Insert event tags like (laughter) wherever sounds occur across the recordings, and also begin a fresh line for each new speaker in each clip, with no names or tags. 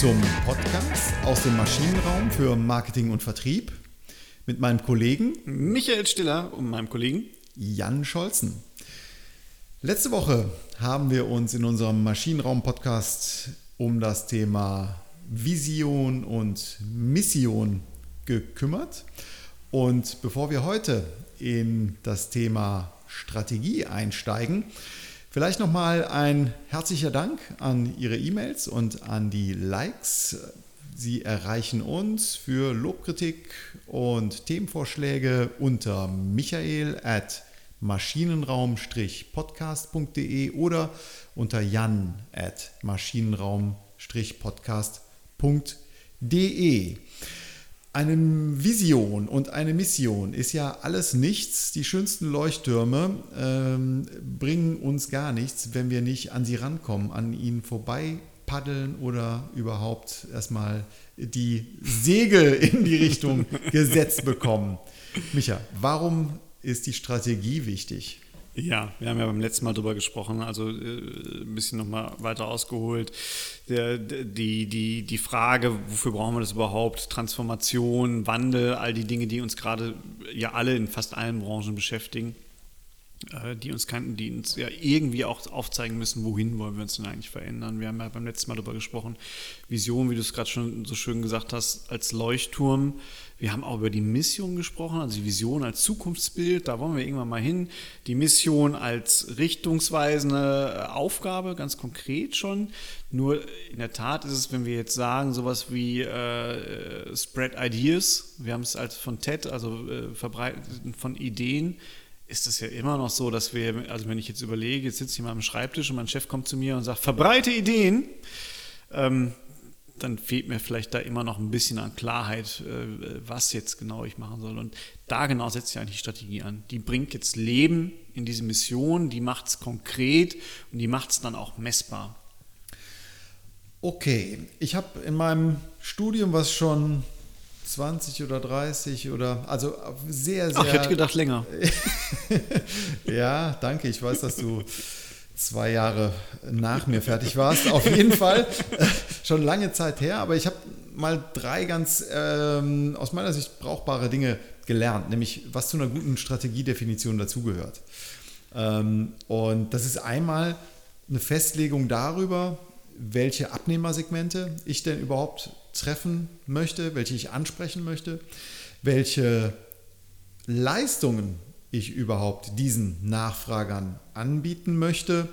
zum Podcast aus dem Maschinenraum für Marketing und Vertrieb mit meinem Kollegen
Michael Stiller und meinem Kollegen
Jan Scholzen. Letzte Woche haben wir uns in unserem Maschinenraum-Podcast um das Thema Vision und Mission gekümmert. Und bevor wir heute in das Thema Strategie einsteigen, vielleicht nochmal ein herzlicher Dank an Ihre E-Mails und an die Likes. Sie erreichen uns für Lobkritik und Themenvorschläge unter michael at maschinenraum-podcast.de oder unter jan at maschinenraum-podcast.de. Eine Vision und eine Mission ist ja alles nichts. Die schönsten Leuchttürme ähm, bringen uns gar nichts, wenn wir nicht an sie rankommen, an ihnen vorbei paddeln oder überhaupt erstmal die Segel (laughs) in die Richtung (laughs) gesetzt bekommen. Micha, warum ist die Strategie wichtig?
Ja, wir haben ja beim letzten Mal drüber gesprochen, also äh, ein bisschen nochmal weiter ausgeholt. Der, die, die, die Frage, wofür brauchen wir das überhaupt? Transformation, Wandel, all die Dinge, die uns gerade ja alle in fast allen Branchen beschäftigen, die uns kannten, die uns ja irgendwie auch aufzeigen müssen, wohin wollen wir uns denn eigentlich verändern. Wir haben ja beim letzten Mal darüber gesprochen, Vision, wie du es gerade schon so schön gesagt hast, als Leuchtturm wir haben auch über die Mission gesprochen, also die Vision als Zukunftsbild, da wollen wir irgendwann mal hin. Die Mission als richtungsweisende äh, Aufgabe, ganz konkret schon. Nur in der Tat ist es, wenn wir jetzt sagen, sowas wie äh, Spread Ideas, wir haben es als von TED, also äh, Verbreiten von Ideen, ist es ja immer noch so, dass wir, also wenn ich jetzt überlege, jetzt sitze ich mal am Schreibtisch und mein Chef kommt zu mir und sagt, verbreite Ideen. Ähm, dann fehlt mir vielleicht da immer noch ein bisschen an Klarheit, äh, was jetzt genau ich machen soll. Und da genau setzt sich eigentlich die Strategie an. Die bringt jetzt Leben in diese Mission, die macht es konkret und die macht es dann auch messbar.
Okay, ich habe in meinem Studium, was schon 20 oder 30 oder also sehr, sehr.
Ach, ich hätte gedacht länger. (laughs)
ja, danke. Ich weiß, dass du zwei Jahre nach mir fertig warst. Auf jeden Fall (laughs) schon lange Zeit her, aber ich habe mal drei ganz ähm, aus meiner Sicht brauchbare Dinge gelernt, nämlich was zu einer guten Strategiedefinition dazugehört. Ähm, und das ist einmal eine Festlegung darüber, welche Abnehmersegmente ich denn überhaupt treffen möchte, welche ich ansprechen möchte, welche Leistungen ich überhaupt diesen Nachfragern anbieten möchte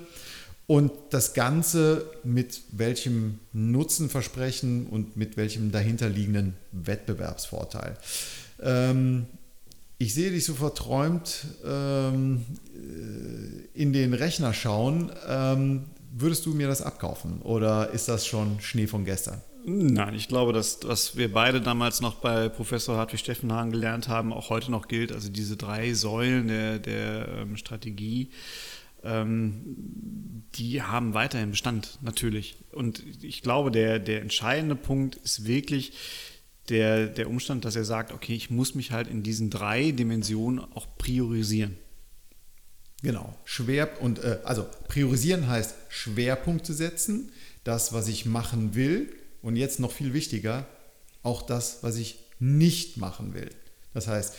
und das Ganze mit welchem Nutzenversprechen und mit welchem dahinterliegenden Wettbewerbsvorteil. Ähm, ich sehe dich so verträumt ähm, äh, in den Rechner schauen. Ähm, würdest du mir das abkaufen oder ist das schon Schnee von gestern?
Nein, ich glaube, dass was wir beide damals noch bei Professor Hartwig Steffenhagen gelernt haben, auch heute noch gilt. Also diese drei Säulen der, der ähm, Strategie, ähm, die haben weiterhin Bestand, natürlich. Und ich glaube, der, der entscheidende Punkt ist wirklich der, der Umstand, dass er sagt, okay, ich muss mich halt in diesen drei Dimensionen auch priorisieren.
Genau, schwer und äh, also priorisieren heißt Schwerpunkte setzen, das, was ich machen will, und jetzt noch viel wichtiger, auch das, was ich nicht machen will. Das heißt,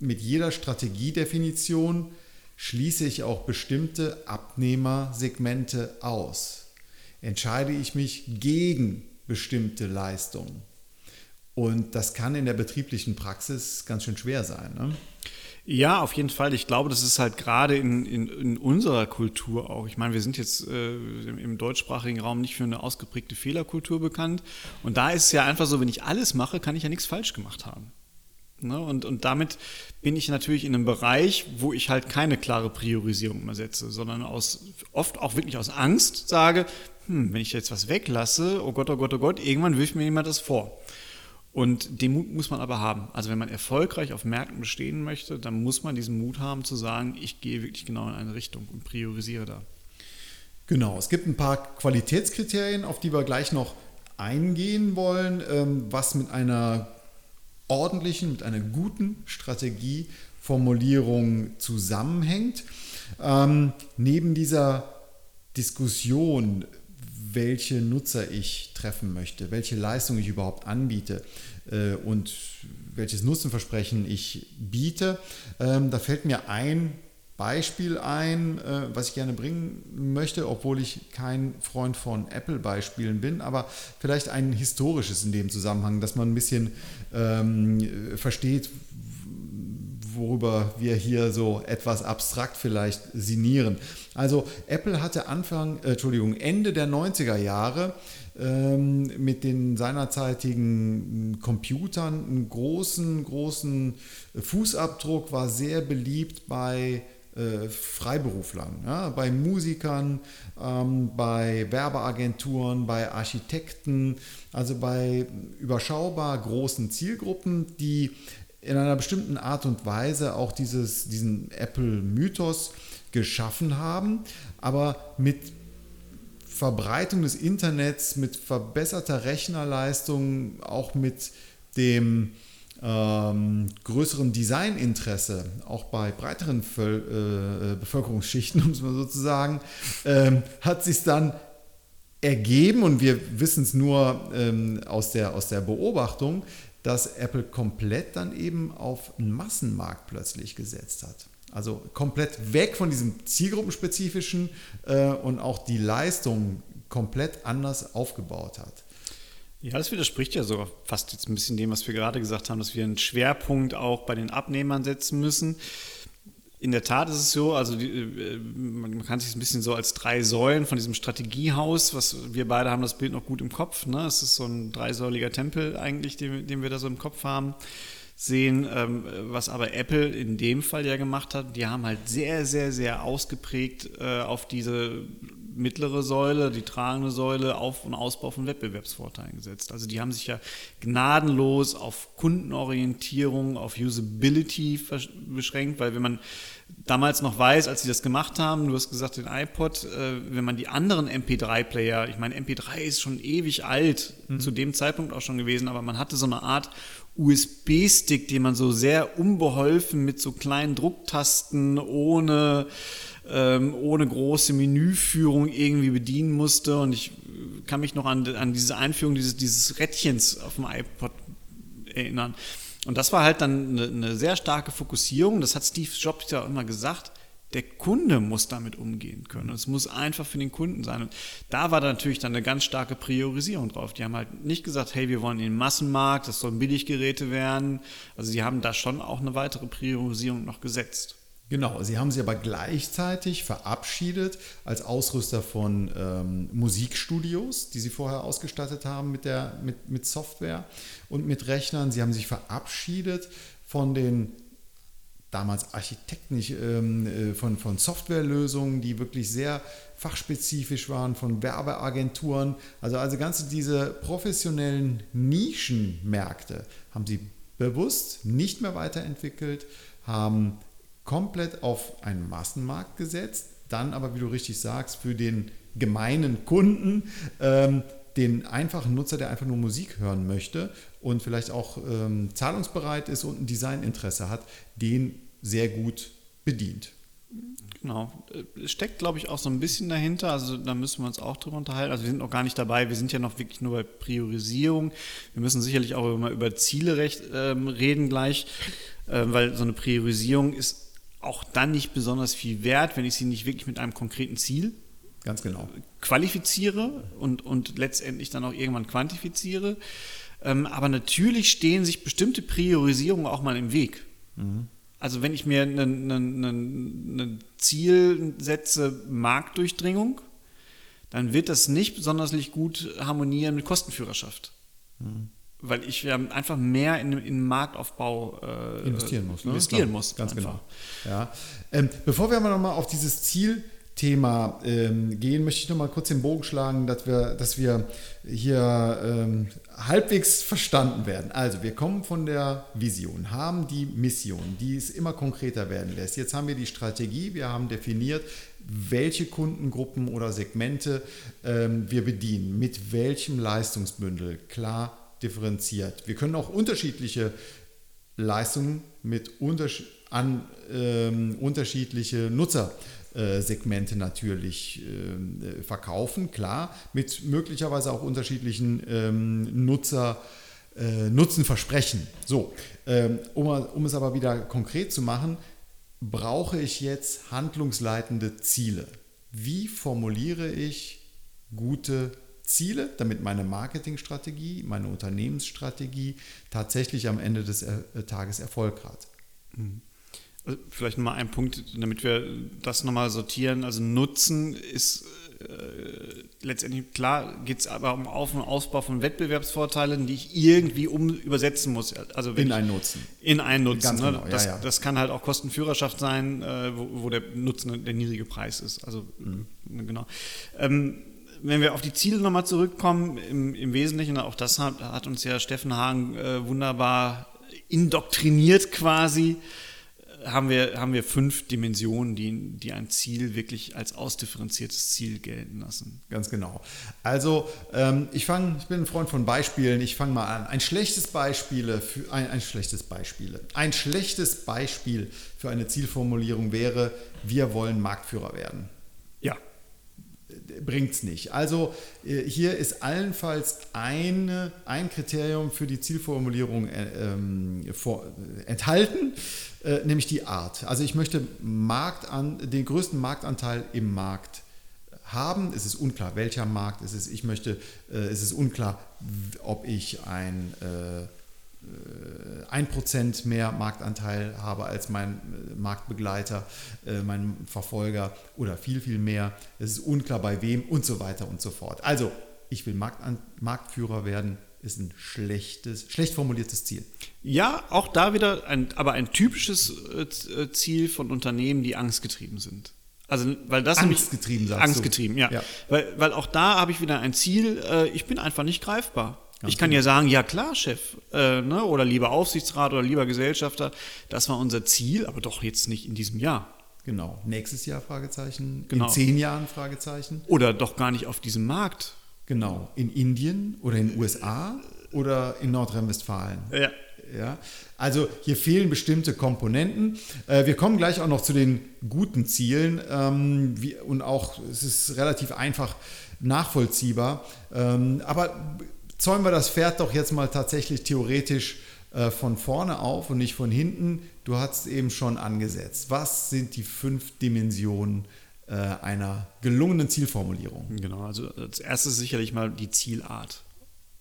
mit jeder Strategiedefinition schließe ich auch bestimmte Abnehmersegmente aus. Entscheide ich mich gegen bestimmte Leistungen. Und das kann in der betrieblichen Praxis ganz schön schwer sein. Ne?
Ja, auf jeden Fall. Ich glaube, das ist halt gerade in, in, in unserer Kultur auch. Ich meine, wir sind jetzt äh, im deutschsprachigen Raum nicht für eine ausgeprägte Fehlerkultur bekannt. Und da ist es ja einfach so, wenn ich alles mache, kann ich ja nichts falsch gemacht haben. Ne? Und, und damit bin ich natürlich in einem Bereich, wo ich halt keine klare Priorisierung mehr setze, sondern aus, oft auch wirklich aus Angst sage, hm, wenn ich jetzt was weglasse, oh Gott, oh Gott, oh Gott, irgendwann wirft mir jemand das vor. Und den Mut muss man aber haben. Also wenn man erfolgreich auf Märkten bestehen möchte, dann muss man diesen Mut haben zu sagen, ich gehe wirklich genau in eine Richtung und priorisiere da.
Genau, es gibt ein paar Qualitätskriterien, auf die wir gleich noch eingehen wollen, ähm, was mit einer ordentlichen, mit einer guten Strategieformulierung zusammenhängt. Ähm, neben dieser Diskussion, welche Nutzer ich treffen möchte, welche Leistung ich überhaupt anbiete äh, und welches Nutzenversprechen ich biete. Ähm, da fällt mir ein Beispiel ein, äh, was ich gerne bringen möchte, obwohl ich kein Freund von Apple-Beispielen bin, aber vielleicht ein historisches in dem Zusammenhang, dass man ein bisschen ähm, versteht, worüber wir hier so etwas abstrakt vielleicht sinnieren. Also Apple hatte Anfang, äh, Entschuldigung, Ende der 90er Jahre ähm, mit den seinerzeitigen Computern einen großen, großen Fußabdruck, war sehr beliebt bei äh, Freiberuflern, ja, bei Musikern, ähm, bei Werbeagenturen, bei Architekten, also bei überschaubar großen Zielgruppen, die in einer bestimmten Art und Weise auch dieses, diesen Apple-Mythos geschaffen haben, aber mit Verbreitung des Internets, mit verbesserter Rechnerleistung, auch mit dem ähm, größeren Designinteresse, auch bei breiteren Völ äh, Bevölkerungsschichten, (laughs) um es mal so zu sagen, ähm, hat sich dann ergeben, und wir wissen es nur ähm, aus, der, aus der Beobachtung, dass Apple komplett dann eben auf einen Massenmarkt plötzlich gesetzt hat. Also komplett weg von diesem zielgruppenspezifischen äh, und auch die Leistung komplett anders aufgebaut hat.
Ja, das widerspricht ja sogar fast jetzt ein bisschen dem, was wir gerade gesagt haben, dass wir einen Schwerpunkt auch bei den Abnehmern setzen müssen. In der Tat ist es so, also die, äh, man kann sich ein bisschen so als drei Säulen von diesem Strategiehaus, was wir beide haben das Bild noch gut im Kopf. Ne? Es ist so ein dreisäuliger Tempel eigentlich, den, den wir da so im Kopf haben sehen, ähm, was aber Apple in dem Fall ja gemacht hat. Die haben halt sehr, sehr, sehr ausgeprägt äh, auf diese mittlere Säule, die tragende Säule, Auf- und Ausbau von Wettbewerbsvorteilen gesetzt. Also die haben sich ja gnadenlos auf Kundenorientierung, auf Usability beschränkt, weil wenn man damals noch weiß, als sie das gemacht haben, du hast gesagt, den iPod, äh, wenn man die anderen MP3-Player, ich meine, MP3 ist schon ewig alt, mhm. zu dem Zeitpunkt auch schon gewesen, aber man hatte so eine Art USB-Stick, den man so sehr unbeholfen mit so kleinen Drucktasten ohne ähm, ohne große Menüführung irgendwie bedienen musste. Und ich kann mich noch an, an diese Einführung dieses, dieses Rädchens auf dem iPod erinnern. Und das war halt dann eine, eine sehr starke Fokussierung. Das hat Steve Jobs ja immer gesagt der Kunde muss damit umgehen können. Es muss einfach für den Kunden sein. Und da war da natürlich dann eine ganz starke Priorisierung drauf. Die haben halt nicht gesagt, hey, wir wollen den Massenmarkt, das sollen Billiggeräte werden. Also die haben da schon auch eine weitere Priorisierung noch gesetzt.
Genau, sie haben sie aber gleichzeitig verabschiedet als Ausrüster von ähm, Musikstudios, die sie vorher ausgestattet haben mit, der, mit, mit Software und mit Rechnern. Sie haben sich verabschiedet von den damals Architekten, nicht, ähm, äh, von, von Softwarelösungen, die wirklich sehr fachspezifisch waren, von Werbeagenturen. Also, also ganze diese professionellen Nischenmärkte haben sie bewusst nicht mehr weiterentwickelt, haben komplett auf einen Massenmarkt gesetzt, dann aber, wie du richtig sagst, für den gemeinen Kunden, ähm, den einfachen Nutzer, der einfach nur Musik hören möchte und vielleicht auch ähm, zahlungsbereit ist und ein Designinteresse hat, den sehr gut bedient.
Genau. Es steckt, glaube ich, auch so ein bisschen dahinter. Also da müssen wir uns auch drüber unterhalten. Also wir sind noch gar nicht dabei. Wir sind ja noch wirklich nur bei Priorisierung. Wir müssen sicherlich auch immer über Ziele recht, ähm, reden gleich, äh, weil so eine Priorisierung ist auch dann nicht besonders viel wert, wenn ich sie nicht wirklich mit einem konkreten Ziel
Ganz genau.
qualifiziere und, und letztendlich dann auch irgendwann quantifiziere. Ähm, aber natürlich stehen sich bestimmte Priorisierungen auch mal im Weg. Mhm. Also wenn ich mir ein Ziel setze, Marktdurchdringung, dann wird das nicht besonders gut harmonieren mit Kostenführerschaft. Mhm weil ich einfach mehr in, den Marktaufbau
äh, investieren muss.
Ne? Investieren muss.
Ganz einfach. genau. Ja. Ähm, bevor wir aber nochmal auf dieses Zielthema ähm, gehen, möchte ich nochmal kurz den Bogen schlagen, dass wir, dass wir hier ähm, halbwegs verstanden werden. Also wir kommen von der Vision, haben die Mission, die es immer konkreter werden lässt. Jetzt haben wir die Strategie, wir haben definiert, welche Kundengruppen oder Segmente ähm, wir bedienen, mit welchem Leistungsbündel. Klar, differenziert. Wir können auch unterschiedliche Leistungen mit unterschied an ähm, unterschiedliche Nutzer äh, Segmente natürlich äh, verkaufen, klar, mit möglicherweise auch unterschiedlichen ähm, Nutzer. Äh, Nutzenversprechen. So, ähm, um, um es aber wieder konkret zu machen, brauche ich jetzt handlungsleitende Ziele? Wie formuliere ich gute Ziele, damit meine Marketingstrategie, meine Unternehmensstrategie tatsächlich am Ende des äh, Tages Erfolg hat?
Mhm. Vielleicht nochmal ein Punkt, damit wir das nochmal sortieren. Also Nutzen ist äh, letztendlich klar, geht es aber um Auf- und Ausbau von Wettbewerbsvorteilen, die ich irgendwie um übersetzen muss.
Also in einen Nutzen.
In einen Nutzen. Ne?
genau,
das,
ja, ja.
das kann halt auch Kostenführerschaft sein, äh, wo, wo, der Nutzen der niedrige Preis ist. Also mhm. genau. Ähm, wenn wir auf die Ziele nochmal zurückkommen, im, im Wesentlichen, auch das hat, hat uns ja Steffen Hagen äh, wunderbar indoktriniert quasi haben wir, haben wir fünf Dimensionen, die, die ein Ziel wirklich als ausdifferenziertes Ziel gelten lassen.
Ganz genau. Also ähm, ich fange, ich bin ein Freund von Beispielen. Ich fange mal an. Ein schlechtes Beispiel für ein, ein schlechtes Beispiel. Ein schlechtes Beispiel für eine Zielformulierung wäre: Wir wollen Marktführer werden.
Ja
bringt es nicht. Also äh, hier ist allenfalls eine, ein Kriterium für die Zielformulierung äh, ähm, vor, äh, enthalten, äh, nämlich die Art. Also ich möchte Marktan, den größten Marktanteil im Markt haben. Es ist unklar, welcher Markt es ist. Ich möchte, äh, es ist unklar, ob ich ein äh, 1% mehr Marktanteil habe als mein Marktbegleiter, mein Verfolger oder viel, viel mehr. Es ist unklar bei wem und so weiter und so fort. Also, ich will Marktführer werden, ist ein schlechtes, schlecht formuliertes Ziel.
Ja, auch da wieder ein, aber ein typisches äh, Ziel von Unternehmen, die angstgetrieben sind. Also, weil das
angstgetrieben,
nämlich, angstgetrieben, ja. ja. Weil, weil auch da habe ich wieder ein Ziel, äh, ich bin einfach nicht greifbar. Ganz ich kann ja sagen, ja klar, Chef, äh, ne, oder lieber Aufsichtsrat oder lieber Gesellschafter, das war unser Ziel, aber doch jetzt nicht in diesem Jahr.
Genau. Nächstes Jahr Fragezeichen.
Genau.
In zehn Jahren Fragezeichen.
Oder doch gar nicht auf diesem Markt.
Genau, in Indien oder in den USA oder in Nordrhein-Westfalen.
Ja.
Ja, also hier fehlen bestimmte Komponenten. Äh, wir kommen gleich auch noch zu den guten Zielen ähm, und auch es ist relativ einfach nachvollziehbar. Ähm, aber zäumen wir das Pferd doch jetzt mal tatsächlich theoretisch äh, von vorne auf und nicht von hinten. Du hast es eben schon angesetzt. Was sind die fünf Dimensionen äh, einer gelungenen Zielformulierung.
Genau, also als erstes sicherlich mal die Zielart.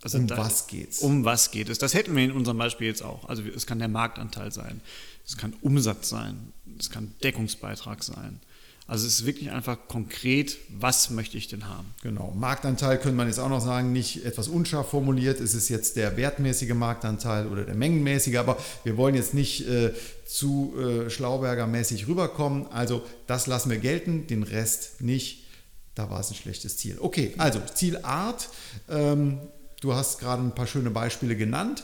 Also um da, was geht's?
Um was geht es? Das hätten wir in unserem Beispiel jetzt auch. Also es kann der Marktanteil sein, es kann Umsatz sein, es kann Deckungsbeitrag sein. Also es ist wirklich einfach konkret, was möchte ich denn haben?
Genau. Marktanteil könnte man jetzt auch noch sagen, nicht etwas unscharf formuliert. Ist es jetzt der wertmäßige Marktanteil oder der mengenmäßige? Aber wir wollen jetzt nicht äh, zu äh, Schlauberger-mäßig rüberkommen. Also das lassen wir gelten, den Rest nicht. Da war es ein schlechtes Ziel. Okay, also Zielart. Ähm, du hast gerade ein paar schöne Beispiele genannt.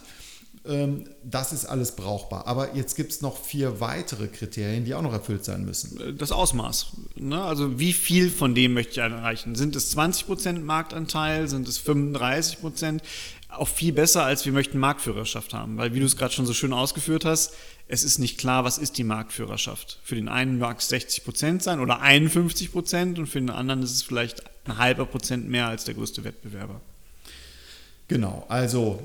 Ähm, das ist alles brauchbar. Aber jetzt gibt es noch vier weitere Kriterien, die auch noch erfüllt sein müssen.
Das Ausmaß. Ne? Also wie viel von dem möchte ich erreichen? Sind es 20% Marktanteil? Sind es 35%? Auch viel besser, als wir möchten Marktführerschaft haben. Weil wie du es gerade schon so schön ausgeführt hast, es ist nicht klar, was ist die Marktführerschaft. Für den einen mag es 60% sein oder 51% und für den anderen ist es vielleicht ein halber Prozent mehr als der größte Wettbewerber.
Genau, also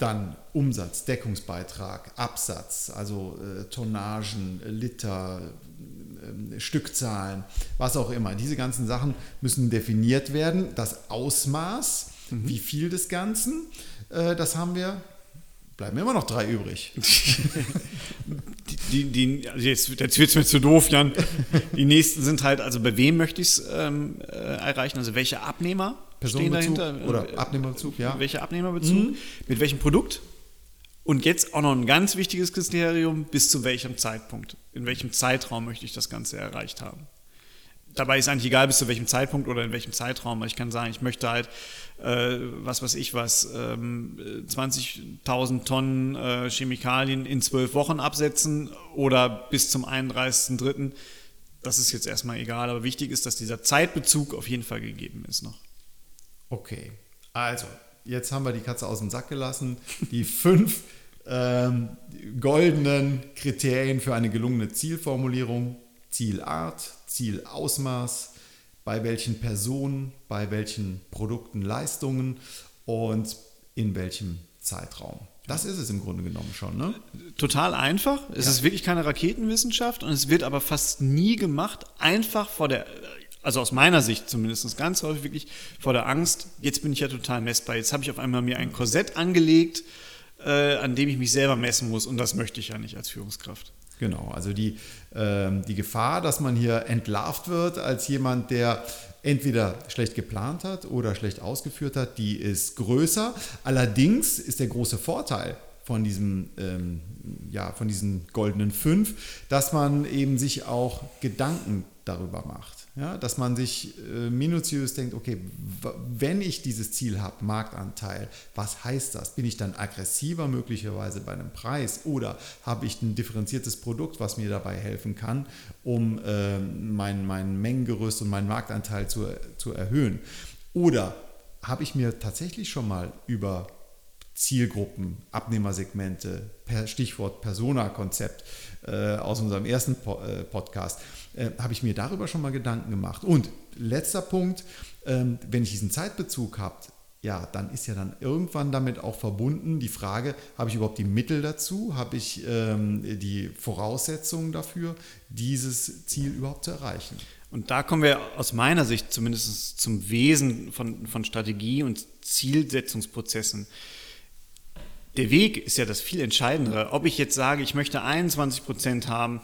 dann Umsatz, Deckungsbeitrag, Absatz, also äh, Tonnagen, Liter, äh, Stückzahlen, was auch immer. Diese ganzen Sachen müssen definiert werden. Das Ausmaß, mhm. wie viel des Ganzen, äh, das haben wir. Bleiben immer noch drei übrig. (laughs) (laughs)
die, die, also jetzt jetzt wird es mir zu doof, Jan. Die nächsten sind halt, also bei wem möchte ich es ähm, äh, erreichen? Also welche Abnehmer? Dahinter.
Oder Abnehmerbezug, ja.
Welcher Abnehmerbezug? Mhm. Mit welchem Produkt? Und jetzt auch noch ein ganz wichtiges Kriterium, bis zu welchem Zeitpunkt, in welchem Zeitraum möchte ich das Ganze erreicht haben. Dabei ist eigentlich egal, bis zu welchem Zeitpunkt oder in welchem Zeitraum. Ich kann sagen, ich möchte halt, äh, was weiß ich was, ähm, 20.000 Tonnen äh, Chemikalien in zwölf Wochen absetzen oder bis zum 31.03. Das ist jetzt erstmal egal, aber wichtig ist, dass dieser Zeitbezug auf jeden Fall gegeben ist noch.
Okay, also jetzt haben wir die Katze aus dem Sack gelassen. Die (laughs) fünf ähm, goldenen Kriterien für eine gelungene Zielformulierung. Zielart, Zielausmaß, bei welchen Personen, bei welchen Produkten, Leistungen und in welchem Zeitraum. Das ist es im Grunde genommen schon. Ne?
Total einfach. Es ja. ist wirklich keine Raketenwissenschaft und es wird aber fast nie gemacht, einfach vor der, also aus meiner Sicht zumindest ganz häufig wirklich vor der Angst, jetzt bin ich ja total messbar, jetzt habe ich auf einmal mir ein Korsett angelegt, äh, an dem ich mich selber messen muss und das möchte ich ja nicht als Führungskraft.
Genau, also die, äh, die Gefahr, dass man hier entlarvt wird als jemand, der entweder schlecht geplant hat oder schlecht ausgeführt hat, die ist größer. Allerdings ist der große Vorteil von diesem, ähm, ja, von diesen goldenen fünf, dass man eben sich auch Gedanken darüber macht. Ja, dass man sich äh, minutiös denkt, okay, wenn ich dieses Ziel habe, Marktanteil, was heißt das? Bin ich dann aggressiver möglicherweise bei einem Preis oder habe ich ein differenziertes Produkt, was mir dabei helfen kann, um äh, mein, mein Mengengerüst und meinen Marktanteil zu, zu erhöhen? Oder habe ich mir tatsächlich schon mal über Zielgruppen, Abnehmersegmente, per Stichwort Persona-Konzept äh, aus unserem ersten po äh, Podcast, äh, habe ich mir darüber schon mal Gedanken gemacht. Und letzter Punkt, ähm, wenn ich diesen Zeitbezug habe, ja, dann ist ja dann irgendwann damit auch verbunden die Frage, habe ich überhaupt die Mittel dazu, habe ich ähm, die Voraussetzungen dafür, dieses Ziel überhaupt zu erreichen.
Und da kommen wir aus meiner Sicht zumindest zum Wesen von, von Strategie und Zielsetzungsprozessen. Der Weg ist ja das viel Entscheidendere. Ob ich jetzt sage, ich möchte 21 Prozent haben,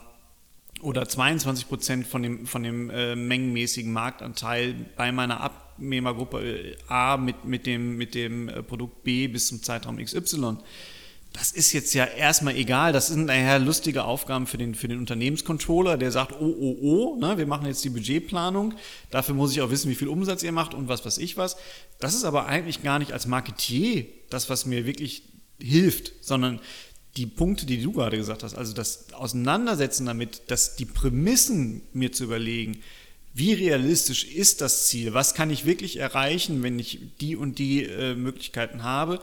oder 22 Prozent von dem, von dem äh, mengenmäßigen Marktanteil bei meiner Abnehmergruppe äh, A mit, mit dem, mit dem äh, Produkt B bis zum Zeitraum XY. Das ist jetzt ja erstmal egal. Das sind nachher lustige Aufgaben für den, für den Unternehmenscontroller, der sagt, oh, oh, oh, ne, wir machen jetzt die Budgetplanung. Dafür muss ich auch wissen, wie viel Umsatz ihr macht und was weiß ich was. Das ist aber eigentlich gar nicht als Marketier das, was mir wirklich hilft, sondern die Punkte, die du gerade gesagt hast, also das Auseinandersetzen damit, dass die Prämissen mir zu überlegen, wie realistisch ist das Ziel, was kann ich wirklich erreichen, wenn ich die und die äh, Möglichkeiten habe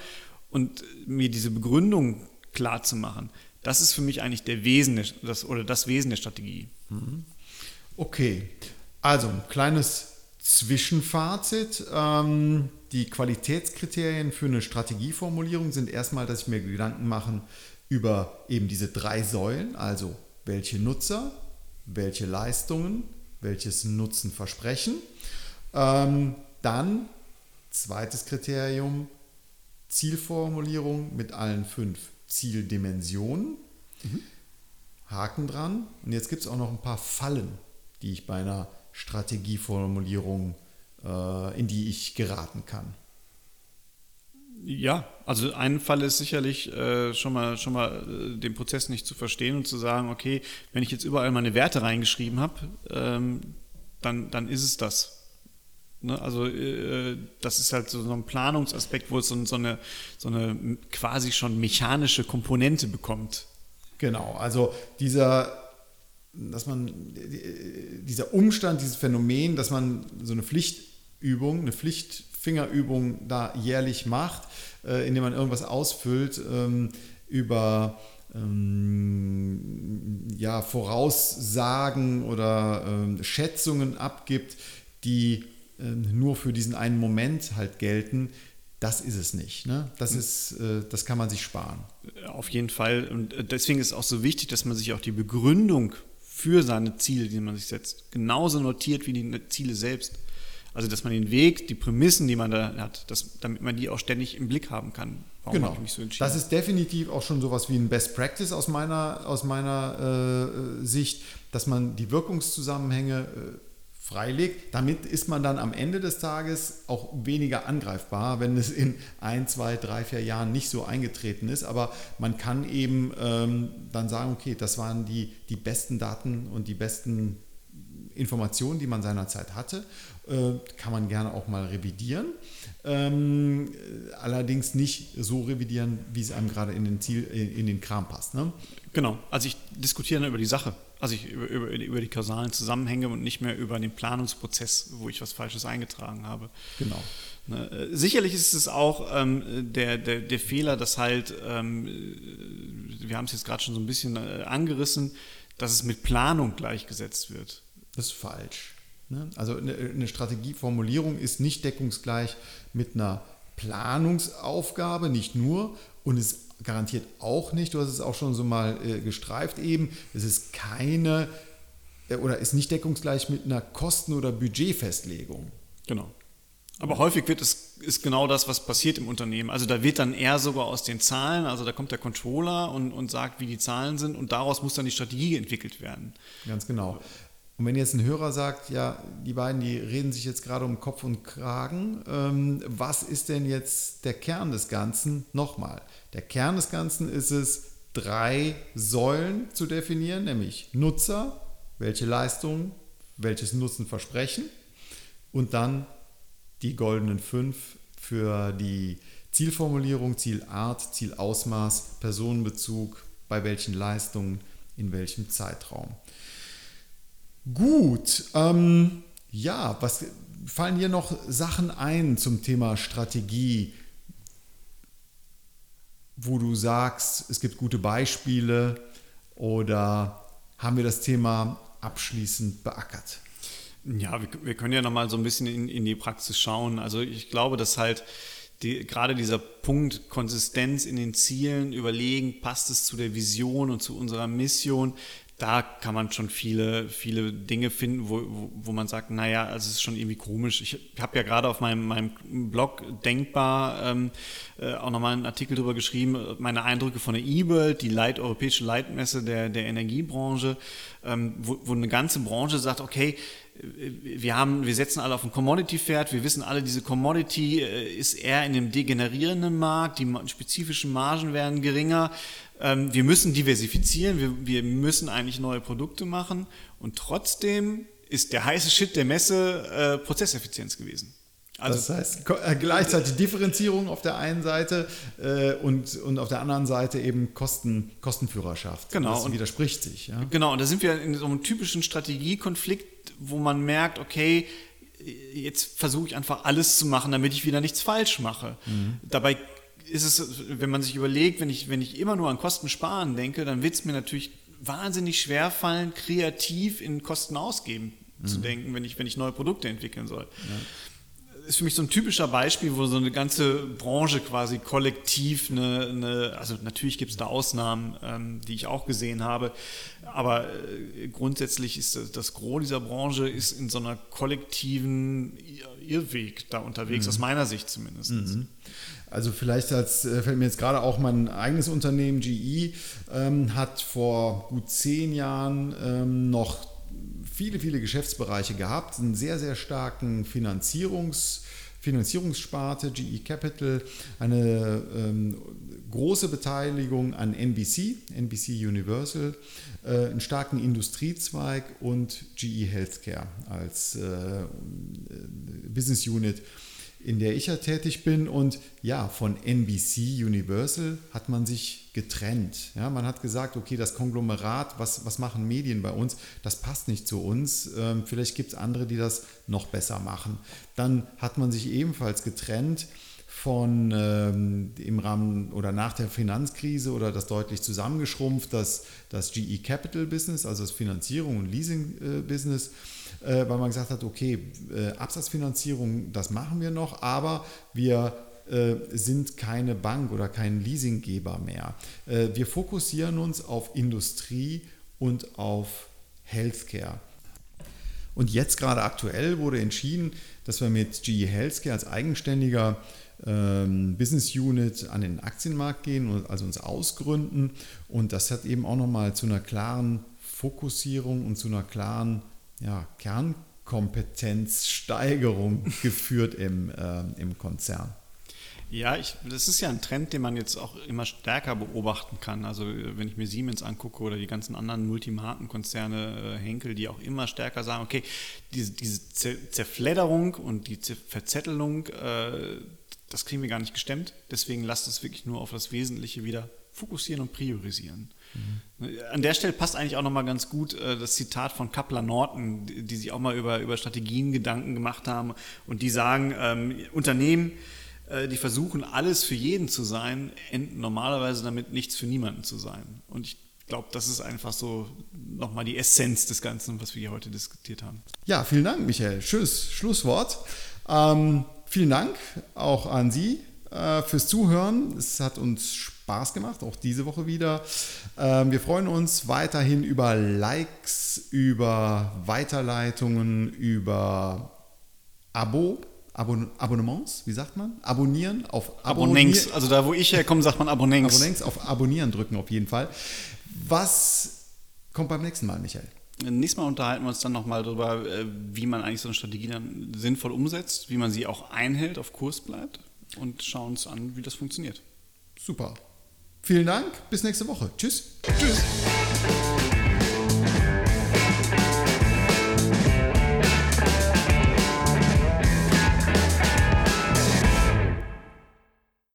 und mir diese Begründung klar zu machen, das ist für mich eigentlich der Wesen das, oder das Wesen der Strategie. Mhm.
Okay, also ein kleines Zwischenfazit. Ähm, die Qualitätskriterien für eine Strategieformulierung sind erstmal, dass ich mir Gedanken mache, über eben diese drei Säulen, also welche Nutzer, welche Leistungen, welches Nutzenversprechen. Ähm, dann zweites Kriterium, Zielformulierung mit allen fünf Zieldimensionen. Mhm. Haken dran. Und jetzt gibt es auch noch ein paar Fallen, die ich bei einer Strategieformulierung, in die ich geraten kann.
Ja, also ein Fall ist sicherlich äh, schon mal, schon mal äh, den Prozess nicht zu verstehen und zu sagen, okay, wenn ich jetzt überall meine Werte reingeschrieben habe, ähm, dann, dann ist es das. Ne? Also äh, das ist halt so, so ein Planungsaspekt, wo es so, so, eine, so eine quasi schon mechanische Komponente bekommt.
Genau, also dieser dass man dieser Umstand, dieses Phänomen, dass man so eine Pflichtübung, eine Pflicht Fingerübung da jährlich macht, äh, indem man irgendwas ausfüllt ähm, über ähm, ja, Voraussagen oder ähm, Schätzungen abgibt, die ähm, nur für diesen einen Moment halt gelten. Das ist es nicht. Ne? Das, hm. ist, äh, das kann man sich sparen.
Auf jeden Fall. Und äh, deswegen ist es auch so wichtig, dass man sich auch die Begründung für seine Ziele, die man sich setzt, genauso notiert wie die Ziele selbst. Also, dass man den Weg, die Prämissen, die man da hat, dass, damit man die auch ständig im Blick haben kann.
Warum genau. So das ist definitiv auch schon sowas wie ein Best Practice aus meiner, aus meiner äh, Sicht, dass man die Wirkungszusammenhänge äh, freilegt. Damit ist man dann am Ende des Tages auch weniger angreifbar, wenn es in ein, zwei, drei, vier Jahren nicht so eingetreten ist. Aber man kann eben ähm, dann sagen, okay, das waren die, die besten Daten und die besten Informationen, die man seinerzeit hatte. Äh, kann man gerne auch mal revidieren. Ähm, allerdings nicht so revidieren, wie es einem gerade in den, Ziel, in den Kram passt. Ne?
Genau, also ich diskutiere dann über die Sache, also ich über, über, über, die kausalen Zusammenhänge und nicht mehr über den Planungsprozess, wo ich was Falsches eingetragen habe.
Genau.
Ne, äh, sicherlich ist es auch ähm, der, der, der Fehler, dass halt, ähm, wir haben es jetzt gerade schon so ein bisschen äh, angerissen, dass es mit Planung gleichgesetzt wird.
Das ist falsch. Ne? Also eine Strategieformulierung ist nicht deckungsgleich mit einer Planungsaufgabe, nicht nur, und es garantiert auch nicht, du hast es auch schon so mal äh, gestreift eben, es ist keine äh, oder ist nicht deckungsgleich mit einer Kosten- oder Budgetfestlegung.
Genau. Aber häufig wird es ist genau das, was passiert im Unternehmen. Also da wird dann eher sogar aus den Zahlen, also da kommt der Controller und, und sagt, wie die Zahlen sind und daraus muss dann die Strategie entwickelt werden.
Ganz genau. Und wenn jetzt ein Hörer sagt, ja, die beiden, die reden sich jetzt gerade um Kopf und Kragen, ähm, was ist denn jetzt der Kern des Ganzen? Nochmal, der Kern des Ganzen ist es, drei Säulen zu definieren, nämlich Nutzer, welche Leistungen, welches Nutzen versprechen und dann die goldenen fünf für die Zielformulierung, Zielart, Zielausmaß, Personenbezug, bei welchen Leistungen, in welchem Zeitraum. Gut, ähm, ja, was fallen dir noch Sachen ein zum Thema Strategie, wo du sagst, es gibt gute Beispiele oder haben wir das Thema abschließend beackert?
Ja, wir, wir können ja nochmal so ein bisschen in, in die Praxis schauen. Also ich glaube, dass halt die, gerade dieser Punkt Konsistenz in den Zielen, überlegen, passt es zu der Vision und zu unserer Mission, da kann man schon viele, viele Dinge finden, wo, wo, wo man sagt, naja, also es ist schon irgendwie komisch. Ich habe ja gerade auf meinem, meinem Blog Denkbar ähm, äh, auch nochmal einen Artikel darüber geschrieben, meine Eindrücke von der E-World, die Leit, europäische Leitmesse der, der Energiebranche, ähm, wo, wo eine ganze Branche sagt, okay, wir haben, wir setzen alle auf ein Commodity-Pferd. Wir wissen alle, diese Commodity äh, ist eher in einem degenerierenden Markt. Die spezifischen Margen werden geringer. Ähm, wir müssen diversifizieren. Wir, wir müssen eigentlich neue Produkte machen. Und trotzdem ist der heiße Shit der Messe äh, Prozesseffizienz gewesen.
Also das heißt äh, gleichzeitig Differenzierung auf der einen Seite äh, und, und auf der anderen Seite eben Kosten, Kostenführerschaft.
Genau.
Das widerspricht sich. Ja?
Genau, und da sind wir in so einem typischen Strategiekonflikt wo man merkt, okay, jetzt versuche ich einfach alles zu machen, damit ich wieder nichts falsch mache. Mhm. Dabei ist es, wenn man sich überlegt, wenn ich, wenn ich immer nur an Kosten sparen denke, dann wird es mir natürlich wahnsinnig schwer fallen, kreativ in Kosten ausgeben mhm. zu denken, wenn ich, wenn ich neue Produkte entwickeln soll. Ja ist für mich so ein typischer Beispiel, wo so eine ganze Branche quasi kollektiv eine, eine also natürlich gibt es da Ausnahmen, ähm, die ich auch gesehen habe, aber äh, grundsätzlich ist das, das Gros dieser Branche ist in so einer kollektiven Irrweg da unterwegs, mhm. aus meiner Sicht zumindest. Mhm.
Also vielleicht als, äh, fällt mir jetzt gerade auch mein eigenes Unternehmen GE, ähm, hat vor gut zehn Jahren ähm, noch viele, viele Geschäftsbereiche gehabt, einen sehr, sehr starken Finanzierungs- Finanzierungssparte, GE Capital, eine ähm, große Beteiligung an NBC, NBC Universal, äh, einen starken Industriezweig und GE Healthcare als äh, Business Unit in der ich ja tätig bin. Und ja, von NBC Universal hat man sich getrennt. Ja, man hat gesagt, okay, das Konglomerat, was, was machen Medien bei uns, das passt nicht zu uns. Ähm, vielleicht gibt es andere, die das noch besser machen. Dann hat man sich ebenfalls getrennt von ähm, im Rahmen oder nach der Finanzkrise oder das deutlich zusammengeschrumpft, das, das GE Capital Business, also das Finanzierung und Leasing äh, Business weil man gesagt hat, okay, äh, Absatzfinanzierung, das machen wir noch, aber wir äh, sind keine Bank oder kein Leasinggeber mehr. Äh, wir fokussieren uns auf Industrie und auf Healthcare. Und jetzt gerade aktuell wurde entschieden, dass wir mit GE Healthcare als eigenständiger ähm, Business Unit an den Aktienmarkt gehen, und also uns ausgründen. Und das hat eben auch nochmal zu einer klaren Fokussierung und zu einer klaren ja, Kernkompetenzsteigerung (laughs) geführt im, äh, im Konzern.
Ja, ich, das ist ja ein Trend, den man jetzt auch immer stärker beobachten kann. Also wenn ich mir Siemens angucke oder die ganzen anderen Multimarkenkonzerne, äh, Henkel, die auch immer stärker sagen, okay, diese, diese Zerfledderung und die Verzettelung, äh, das kriegen wir gar nicht gestemmt. Deswegen lasst es wirklich nur auf das Wesentliche wieder fokussieren und priorisieren. An der Stelle passt eigentlich auch nochmal ganz gut äh, das Zitat von Kappler Norton, die, die, sich auch mal über, über Strategien Gedanken gemacht haben und die sagen, ähm, Unternehmen, äh, die versuchen alles für jeden zu sein, enden normalerweise damit nichts für niemanden zu sein. Und ich glaube, das ist einfach so nochmal die Essenz des Ganzen, was wir hier heute diskutiert haben.
Ja, vielen Dank, Michael. Schönes Schlusswort. Ähm, vielen Dank auch an Sie fürs Zuhören. Es hat uns Spaß gemacht, auch diese Woche wieder. Ähm, wir freuen uns weiterhin über Likes, über Weiterleitungen, über Abo. Abon Abonnements, wie sagt man? Abonnieren auf
Abonnents. Also da, wo ich herkomme, sagt man Abonnents.
Abonnents auf Abonnieren drücken auf jeden Fall. Was kommt beim nächsten Mal, Michael?
Nächstes Mal unterhalten wir uns dann nochmal darüber, äh, wie man eigentlich so eine Strategie dann sinnvoll umsetzt, wie man sie auch einhält, auf Kurs bleibt und schauen uns an, wie das funktioniert.
Super. Vielen Dank. Bis nächste Woche. Tschüss. Tschüss.